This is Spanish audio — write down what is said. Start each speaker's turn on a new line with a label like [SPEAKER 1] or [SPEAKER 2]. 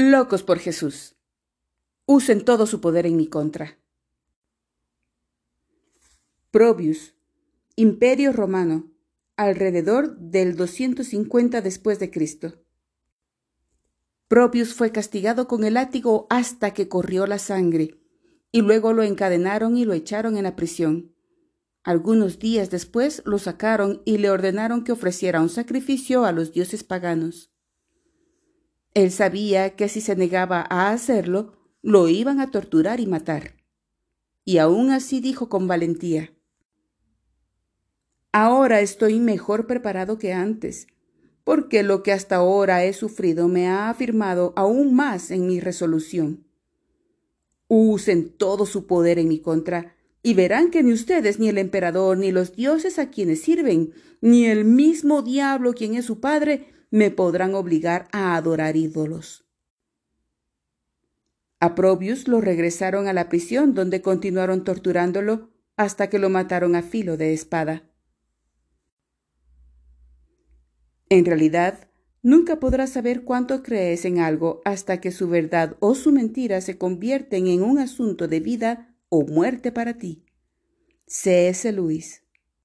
[SPEAKER 1] Locos por Jesús. Usen todo su poder en mi contra. Probius, Imperio Romano, alrededor del 250 después de Cristo. Probius fue castigado con el látigo hasta que corrió la sangre, y luego lo encadenaron y lo echaron en la prisión. Algunos días después lo sacaron y le ordenaron que ofreciera un sacrificio a los dioses paganos. Él sabía que si se negaba a hacerlo, lo iban a torturar y matar. Y aún así dijo con valentía, Ahora estoy mejor preparado que antes, porque lo que hasta ahora he sufrido me ha afirmado aún más en mi resolución. Usen todo su poder en mi contra, y verán que ni ustedes, ni el emperador, ni los dioses a quienes sirven, ni el mismo diablo quien es su padre, me podrán obligar a adorar ídolos. A Probius lo regresaron a la prisión donde continuaron torturándolo hasta que lo mataron a filo de espada. En realidad, nunca podrás saber cuánto crees en algo hasta que su verdad o su mentira se convierten en un asunto de vida o muerte para ti. C.S. Luis